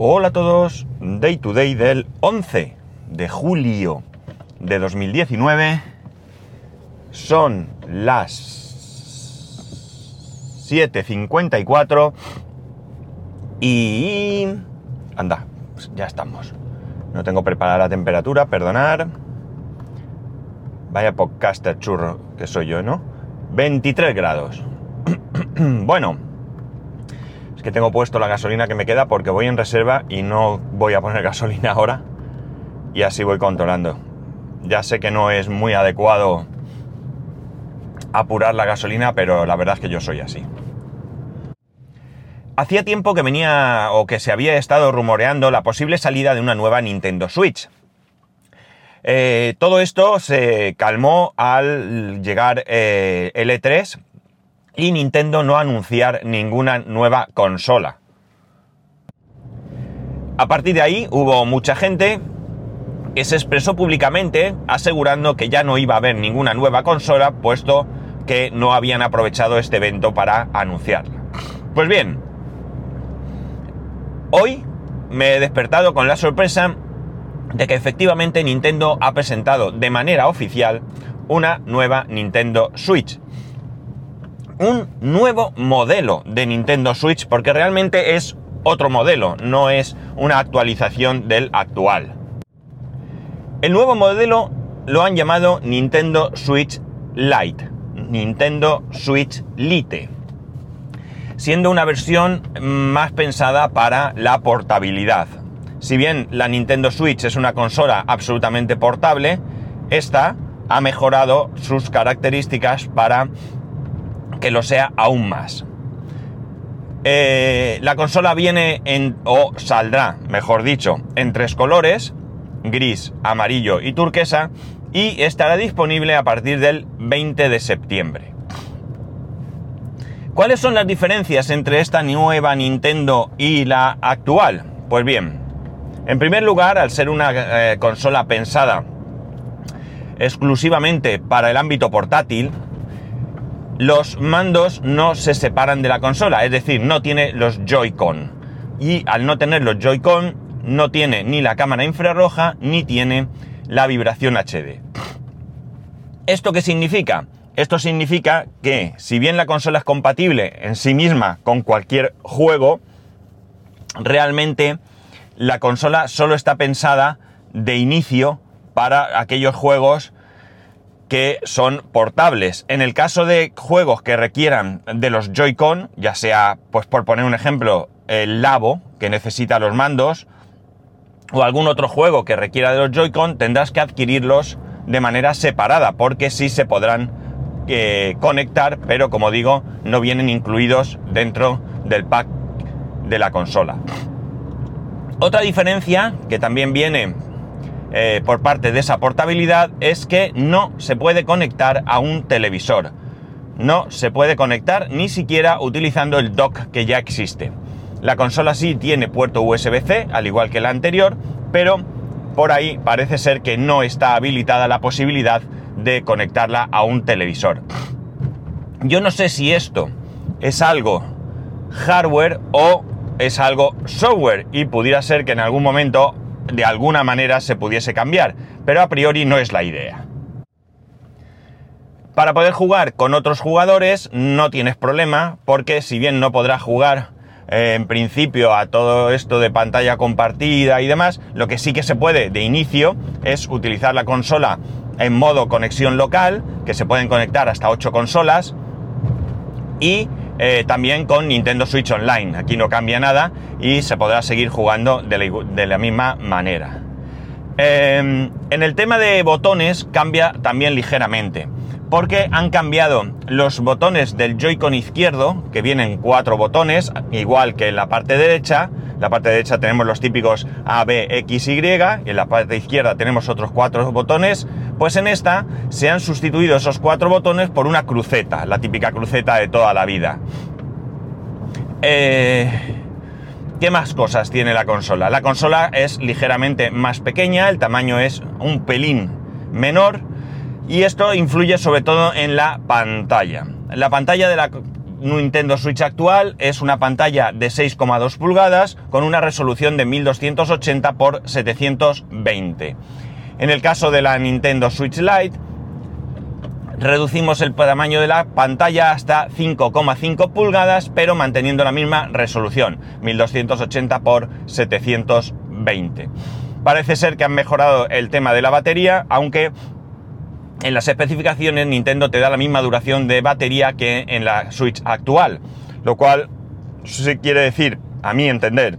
Hola a todos, Day to Day del 11 de julio de 2019. Son las 7.54 y... Anda, ya estamos. No tengo preparada la temperatura, perdonar. Vaya podcaster churro que soy yo, ¿no? 23 grados. bueno, que tengo puesto la gasolina que me queda porque voy en reserva y no voy a poner gasolina ahora. Y así voy controlando. Ya sé que no es muy adecuado apurar la gasolina, pero la verdad es que yo soy así. Hacía tiempo que venía o que se había estado rumoreando la posible salida de una nueva Nintendo Switch. Eh, todo esto se calmó al llegar eh, el E3 y Nintendo no anunciar ninguna nueva consola. A partir de ahí hubo mucha gente que se expresó públicamente asegurando que ya no iba a haber ninguna nueva consola puesto que no habían aprovechado este evento para anunciarla. Pues bien, hoy me he despertado con la sorpresa de que efectivamente Nintendo ha presentado de manera oficial una nueva Nintendo Switch un nuevo modelo de Nintendo Switch, porque realmente es otro modelo, no es una actualización del actual. El nuevo modelo lo han llamado Nintendo Switch Lite, Nintendo Switch Lite, siendo una versión más pensada para la portabilidad. Si bien la Nintendo Switch es una consola absolutamente portable, esta ha mejorado sus características para que lo sea aún más. Eh, la consola viene en, o saldrá, mejor dicho, en tres colores, gris, amarillo y turquesa, y estará disponible a partir del 20 de septiembre. ¿Cuáles son las diferencias entre esta nueva Nintendo y la actual? Pues bien, en primer lugar, al ser una eh, consola pensada exclusivamente para el ámbito portátil, los mandos no se separan de la consola, es decir, no tiene los Joy-Con. Y al no tener los Joy-Con, no tiene ni la cámara infrarroja ni tiene la vibración HD. ¿Esto qué significa? Esto significa que si bien la consola es compatible en sí misma con cualquier juego, realmente la consola solo está pensada de inicio para aquellos juegos que son portables. En el caso de juegos que requieran de los Joy-Con, ya sea, pues por poner un ejemplo, el Labo, que necesita los mandos, o algún otro juego que requiera de los Joy-Con, tendrás que adquirirlos de manera separada, porque sí se podrán eh, conectar, pero como digo, no vienen incluidos dentro del pack de la consola. Otra diferencia que también viene eh, por parte de esa portabilidad es que no se puede conectar a un televisor. No se puede conectar ni siquiera utilizando el dock que ya existe. La consola sí tiene puerto USB-C, al igual que la anterior, pero por ahí parece ser que no está habilitada la posibilidad de conectarla a un televisor. Yo no sé si esto es algo hardware o es algo software y pudiera ser que en algún momento de alguna manera se pudiese cambiar, pero a priori no es la idea. Para poder jugar con otros jugadores no tienes problema, porque si bien no podrás jugar eh, en principio a todo esto de pantalla compartida y demás, lo que sí que se puede de inicio es utilizar la consola en modo conexión local, que se pueden conectar hasta 8 consolas, y eh, también con Nintendo Switch Online. Aquí no cambia nada y se podrá seguir jugando de la, misma manera. Em, en el tema de botones cambia también ligeramente, porque han cambiado los botones del Joy-Con izquierdo, que vienen cuatro botones, igual que en la parte derecha. En la parte derecha tenemos los típicos A, B, X, Y, y en la parte izquierda tenemos otros cuatro botones. Pues en esta se han sustituido esos cuatro botones por una cruceta, la típica cruceta de toda la vida. Eh, ¿Qué más cosas tiene la consola? La consola es ligeramente más pequeña, el tamaño es un pelín menor y esto influye sobre todo en la pantalla. La pantalla de la Nintendo Switch actual es una pantalla de 6,2 pulgadas con una resolución de 1280 x 720. En el caso de la Nintendo Switch Lite, reducimos el tamaño de la pantalla hasta 5,5 pulgadas, pero manteniendo la misma resolución, 1280 x 720. Parece ser que han mejorado el tema de la batería, aunque en las especificaciones Nintendo te da la misma duración de batería que en la Switch actual, lo cual sí quiere decir, a mi entender,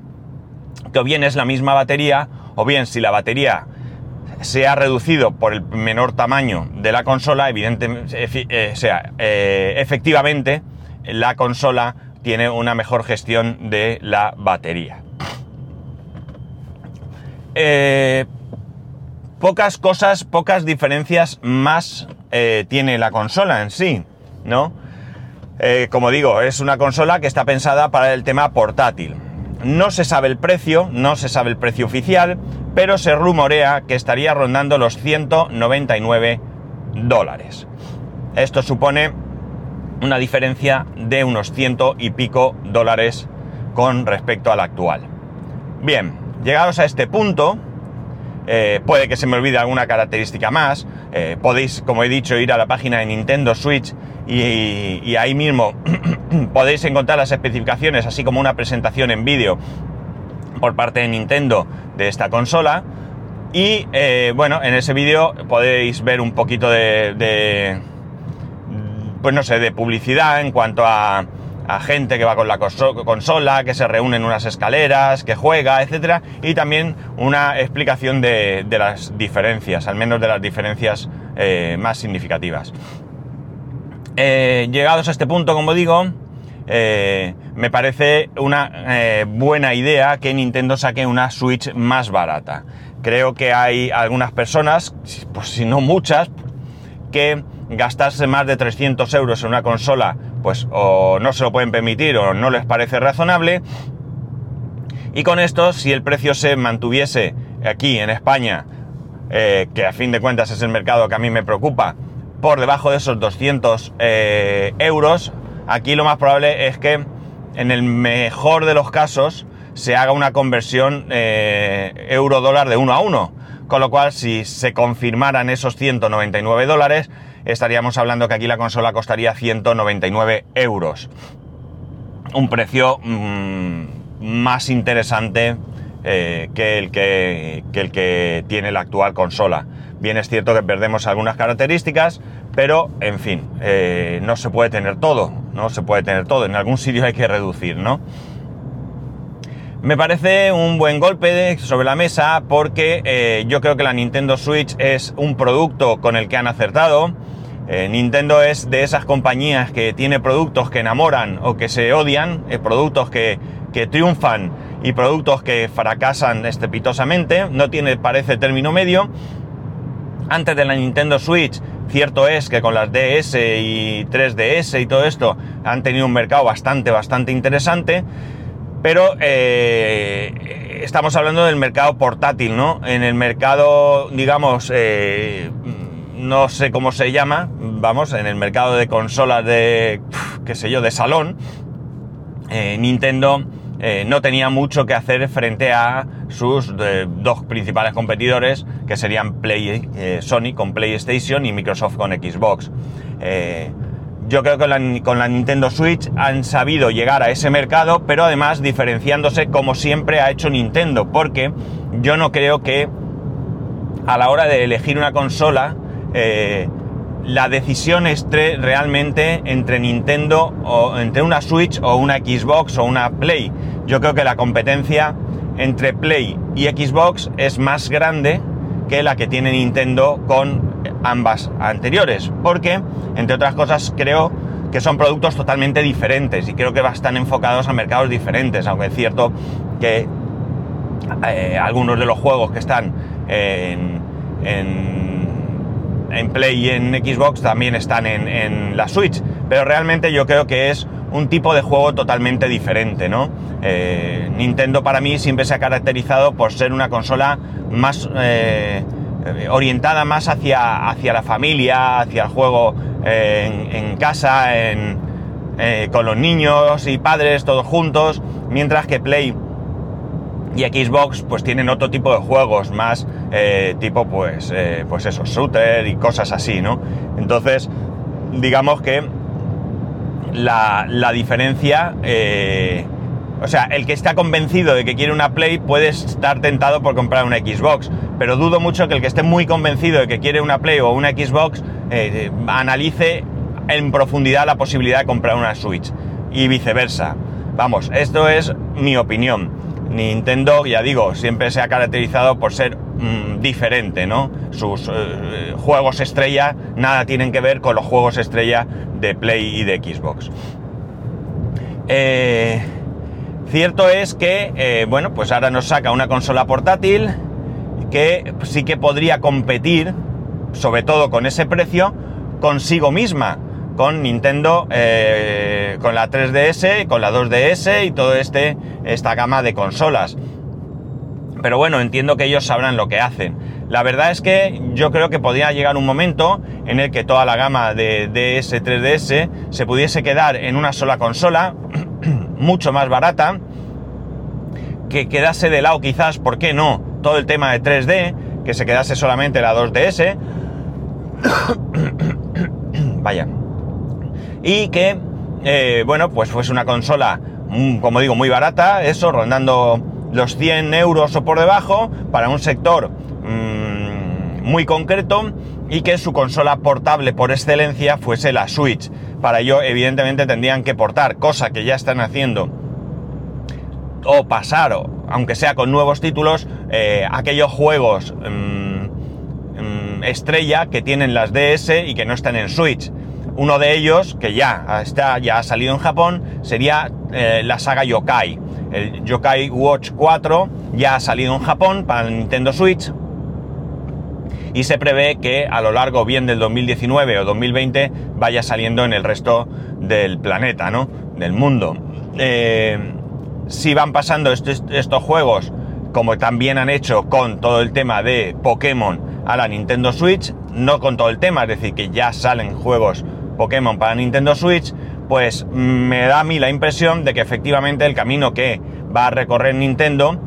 que o bien es la misma batería, o bien si la batería se ha reducido por el menor tamaño de la consola, evidentemente, eh, sea, eh, efectivamente la consola tiene una mejor gestión de la batería. Eh, pocas cosas, pocas diferencias más eh, tiene la consola en sí, ¿no? Eh, como digo, es una consola que está pensada para el tema portátil. No se sabe el precio, no se sabe el precio oficial, pero se rumorea que estaría rondando los 199 dólares. Esto supone una diferencia de unos ciento y pico dólares con respecto al actual. Bien, llegados a este punto, eh, puede que se me olvide alguna característica más. Eh, podéis, como he dicho, ir a la página de Nintendo Switch y, ahí mismo podéis encontrar las especificaciones, así como una presentación en vídeo por parte de Nintendo de esta consola. Y eh, bueno, en ese vídeo podéis ver un poquito de, pues no sé, de publicidad en cuanto a a gente que va con la consola, que se reúne en unas escaleras, que juega, etc. Y también una explicación de, las diferencias, al menos de las diferencias eh, más significativas. Eh, llegados a este punto, como digo, eh, me parece una buena idea que Nintendo saque una Switch más barata. Creo que hay algunas personas, pues si no muchas, que gastarse más de 300 euros en una consola, pues o no se lo pueden permitir o no les parece razonable. Y con esto, si el precio se mantuviese aquí en España, eh, que a fin de cuentas es el mercado que a mí me preocupa, por debajo de esos 200 eh, euros, aquí lo más probable es que en el mejor de los casos se haga una conversión eh, euro-dólar de uno a uno. Con lo cual, si se confirmaran esos 199 dólares, estaríamos hablando que aquí la consola costaría 199 euros. Un precio mm, más interesante eh, que, el que, el que tiene la actual consola. Bien es cierto que perdemos algunas características, pero en fin, eh, no se puede tener todo, no se puede tener todo, en algún sitio hay que reducir, ¿no? Me parece un buen golpe sobre la mesa porque eh, yo creo que la Nintendo Switch es un producto con el que han acertado. Eh, Nintendo es de esas compañías que tiene productos que enamoran o que se odian, eh, productos que, triunfan y productos que fracasan estrepitosamente. No tiene, parece, término medio. Antes de la Nintendo Switch, cierto es que con las DS y 3DS y todo esto han tenido un mercado bastante, bastante interesante. Pero eh, estamos hablando del mercado portátil, ¿no? En el mercado, digamos, eh, no sé cómo se llama, vamos, en el mercado de consolas de, qué sé yo, de salón, eh, Nintendo no tenía mucho que hacer frente a sus dos principales competidores, que serían Play, Sony con PlayStation y Microsoft con Xbox. Yo creo que con la, Nintendo Switch han sabido llegar a ese mercado, pero además diferenciándose como siempre ha hecho Nintendo, porque yo no creo que a la hora de elegir una consola, eh, la decisión esté realmente entre Nintendo o entre una Switch o una Xbox o una Play. Yo creo que la competencia entre Play y Xbox es más grande que la que tiene Nintendo con ambas anteriores, porque, entre otras cosas, creo que son productos totalmente diferentes y creo que están enfocados a mercados diferentes, aunque es cierto que eh, algunos de los juegos que están en, en, Play y en Xbox también están en, la Switch, pero realmente yo creo que es un tipo de juego totalmente diferente, ¿no? Eh, Nintendo para mí siempre se ha caracterizado por ser una consola más... Eh, orientada más hacia, hacia la familia, hacia el juego en, casa, en, eh, con los niños y padres todos juntos, mientras que Play y Xbox pues tienen otro tipo de juegos más eh, tipo pues eh, pues eso shooter y cosas así no entonces digamos que la, la diferencia eh, o sea el que está convencido de que quiere una play puede estar tentado por comprar una Xbox pero dudo mucho que el que esté muy convencido de que quiere una play o una Xbox analice en profundidad la posibilidad de comprar una Switch y viceversa vamos esto es mi opinión Nintendo, ya digo, siempre se ha caracterizado por ser mm, diferente, ¿no? Sus eh, juegos estrella nada tienen que ver con los juegos estrella de Play y de Xbox. Eh, cierto es que, eh, bueno, pues ahora nos saca una consola portátil que sí que podría competir, sobre todo con ese precio, consigo misma con Nintendo, eh, con la 3DS, con la 2DS y todo este, esta gama de consolas. Pero bueno, entiendo que ellos sabrán lo que hacen. La verdad es que yo creo que podría llegar un momento en el que toda la gama de DS, 3DS se pudiese quedar en una sola consola, mucho más barata, que quedase de lado quizás, ¿por qué no? Todo el tema de 3D, que se quedase solamente la 2DS. Vaya y que, eh, bueno, pues fuese una consola, mm, como digo, muy barata, eso, rondando los 100 euros o por debajo, para un sector mm, muy concreto, y que su consola portable por excelencia fuese la Switch. Para ello, evidentemente, tendrían que portar, cosa que ya están haciendo, o pasar, aunque sea con nuevos títulos, eh, aquellos juegos mm, estrella que tienen las DS y que no están en Switch. Uno de ellos, que ya está, ya ha salido en Japón, sería eh, la saga Yokai. El Yokai Watch 4 ya ha salido en Japón para el Nintendo Switch. Y se prevé que a lo largo bien del 2019 o 2020 vaya saliendo en el resto del planeta, ¿no? Del mundo. Eh, si van pasando estos, estos juegos, como también han hecho con todo el tema de Pokémon a la Nintendo Switch, no con todo el tema, es decir, que ya salen juegos Pokémon para Nintendo Switch, pues me da a mí la impresión de que efectivamente el camino que va a recorrer Nintendo,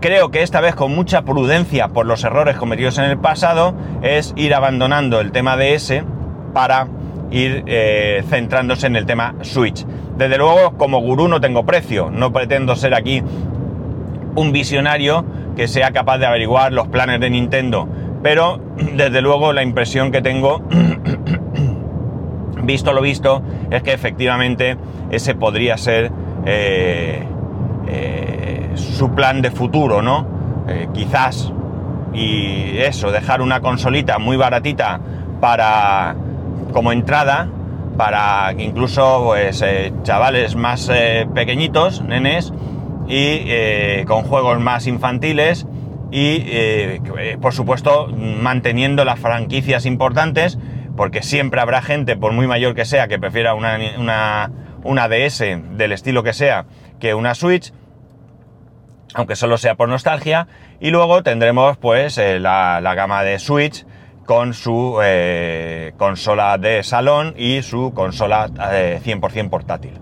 creo que esta vez con mucha prudencia por los errores cometidos en el pasado, es ir abandonando el tema ese para ir eh, centrándose en el tema Switch. Desde luego, como gurú no tengo precio, no pretendo ser aquí un visionario que sea capaz de averiguar los planes de Nintendo, pero desde luego la impresión que tengo visto lo visto, es que efectivamente ese podría ser eh, eh, su plan de futuro, ¿no? Eh, quizás, y eso, dejar una consolita muy baratita para como entrada, para incluso pues, chavales más pequeñitos, nenes, y con juegos más infantiles y por supuesto manteniendo las franquicias importantes porque siempre habrá gente, por muy mayor que sea, que prefiera una, una, DS del estilo que sea que una Switch, aunque solo sea por nostalgia, y luego tendremos pues eh, la, gama de Switch con su eh, consola de salón y su consola 100% eh, portátil.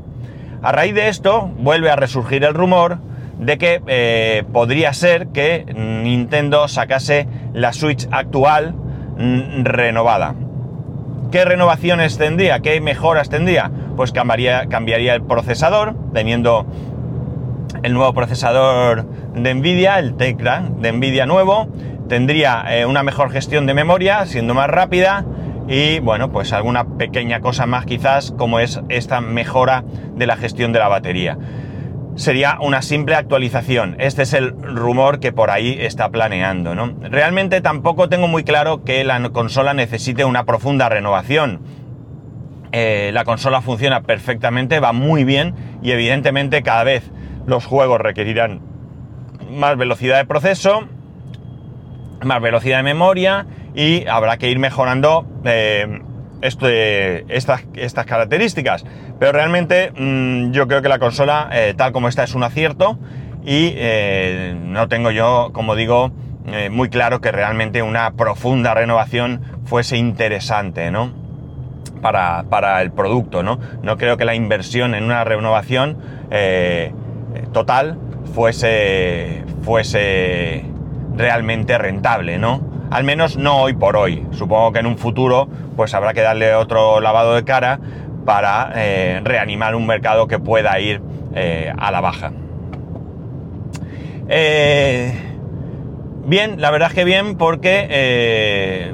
A raíz de esto vuelve a resurgir el rumor de que podría ser que Nintendo sacase la Switch actual mm, renovada. ¿Qué renovaciones tendría? ¿Qué mejoras tendría? Pues cambiaría, cambiaría el procesador, teniendo el nuevo procesador de Nvidia, el Tecra de Nvidia nuevo, tendría eh, una mejor gestión de memoria, siendo más rápida, y bueno, pues alguna pequeña cosa más quizás, como es esta mejora de la gestión de la batería sería una simple actualización. Este es el rumor que por ahí está planeando, ¿no? Realmente tampoco tengo muy claro que la consola necesite una profunda renovación. Eh, la consola funciona perfectamente, va muy bien y evidentemente cada vez los juegos requerirán más velocidad de proceso, más velocidad de memoria y habrá que ir mejorando eh, estas, estas características. Pero realmente mm, yo creo que la consola, eh, tal como está, es un acierto y eh, no tengo yo, como digo, muy claro que realmente una profunda renovación fuese interesante, ¿no? para, para el producto, ¿no? No creo que la inversión en una renovación total fuese, fuese realmente rentable, ¿no? Al menos no hoy por hoy. Supongo que en un futuro pues habrá que darle otro lavado de cara para eh, reanimar un mercado que pueda ir eh, a la baja. Eh, bien, la verdad es que bien porque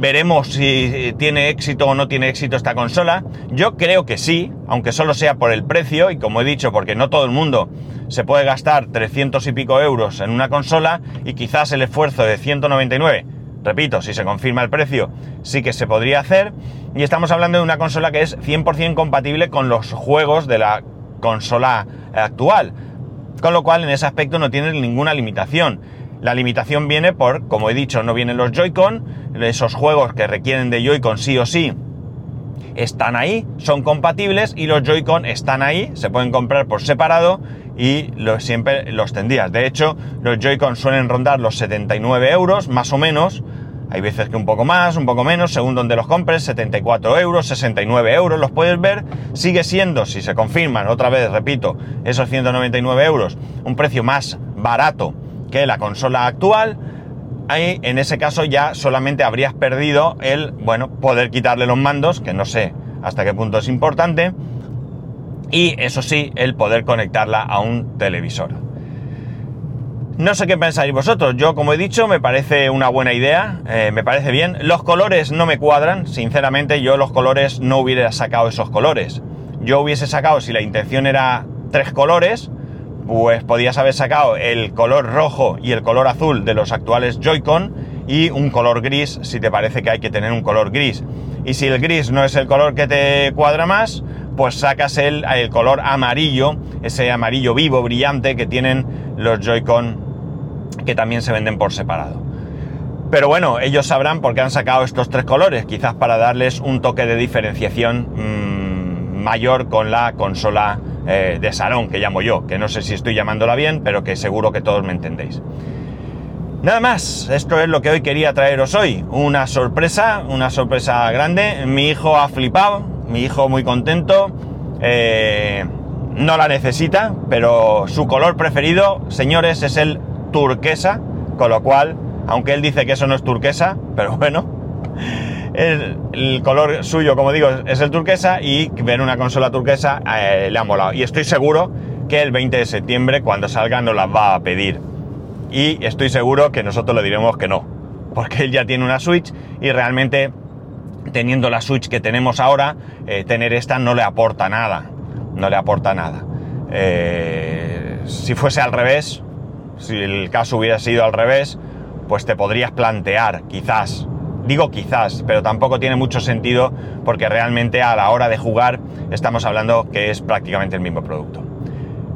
veremos si tiene éxito o no tiene éxito esta consola. Yo creo que sí, aunque solo sea por el precio y como he dicho, porque no todo el mundo se puede gastar 300 y pico euros en una consola y quizás el esfuerzo de 199, repito, si se confirma el precio, sí que se podría hacer. Y estamos hablando de una consola que es 100% compatible con los juegos de la consola actual. Con lo cual en ese aspecto no tiene ninguna limitación. La limitación viene por, como he dicho, no vienen los Joy-Con, esos juegos que requieren de Joy-Con sí o sí están ahí, son compatibles y los Joy-Con están ahí, se pueden comprar por separado y siempre los tendrías. De hecho, los Joy-Con suelen rondar los 79 euros, más o menos. Hay veces que un poco más, un poco menos, según donde los compres, 74 euros, 69 euros, los puedes ver. Sigue siendo, si se confirman, otra vez, repito, esos 199 euros, un precio más barato que la consola actual, ahí en ese caso ya solamente habrías perdido el, bueno, poder quitarle los mandos, que no sé hasta qué punto es importante, y eso sí, el poder conectarla a un televisor. No sé qué pensáis vosotros, yo como he dicho me parece una buena idea, eh, me parece bien. Los colores no me cuadran, sinceramente yo los colores no hubiera sacado esos colores. Yo hubiese sacado, si la intención era tres colores, pues podías haber sacado el color rojo y el color azul de los actuales Joy-Con y un color gris si te parece que hay que tener un color gris. Y si el gris no es el color que te cuadra más, pues sacas el, el color amarillo, ese amarillo vivo, brillante que tienen los Joy-Con que también se venden por separado. Pero bueno, ellos sabrán por qué han sacado estos tres colores, quizás para darles un toque de diferenciación mmm, mayor con la consola eh, de salón, que llamo yo, que no sé si estoy llamándola bien, pero que seguro que todos me entendéis. Nada más, esto es lo que hoy quería traeros hoy. Una sorpresa, una sorpresa grande. Mi hijo ha flipado, mi hijo muy contento. Eh, no la necesita, pero su color preferido, señores, es el turquesa, con lo cual, aunque él dice que eso no es turquesa, pero bueno, el, color suyo, como digo, es el turquesa y ver una consola turquesa eh, le ha molado. Y estoy seguro que el 20 de septiembre, cuando salga, nos las va a pedir. Y estoy seguro que nosotros le diremos que no, porque él ya tiene una Switch y realmente teniendo la Switch que tenemos ahora, eh, tener esta no le aporta nada. No le aporta nada. Eh, si fuese al revés, si el caso hubiera sido al revés, pues te podrías plantear, quizás, Digo quizás, pero tampoco tiene mucho sentido porque realmente a la hora de jugar estamos hablando que es prácticamente el mismo producto.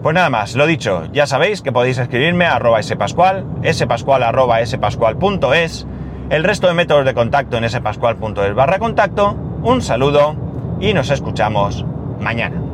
Pues nada más, lo dicho, ya sabéis que podéis escribirme a arroba spascual, spascual arroba spascual.es, el resto de métodos de contacto en spascual.es barra contacto, un saludo y nos escuchamos mañana.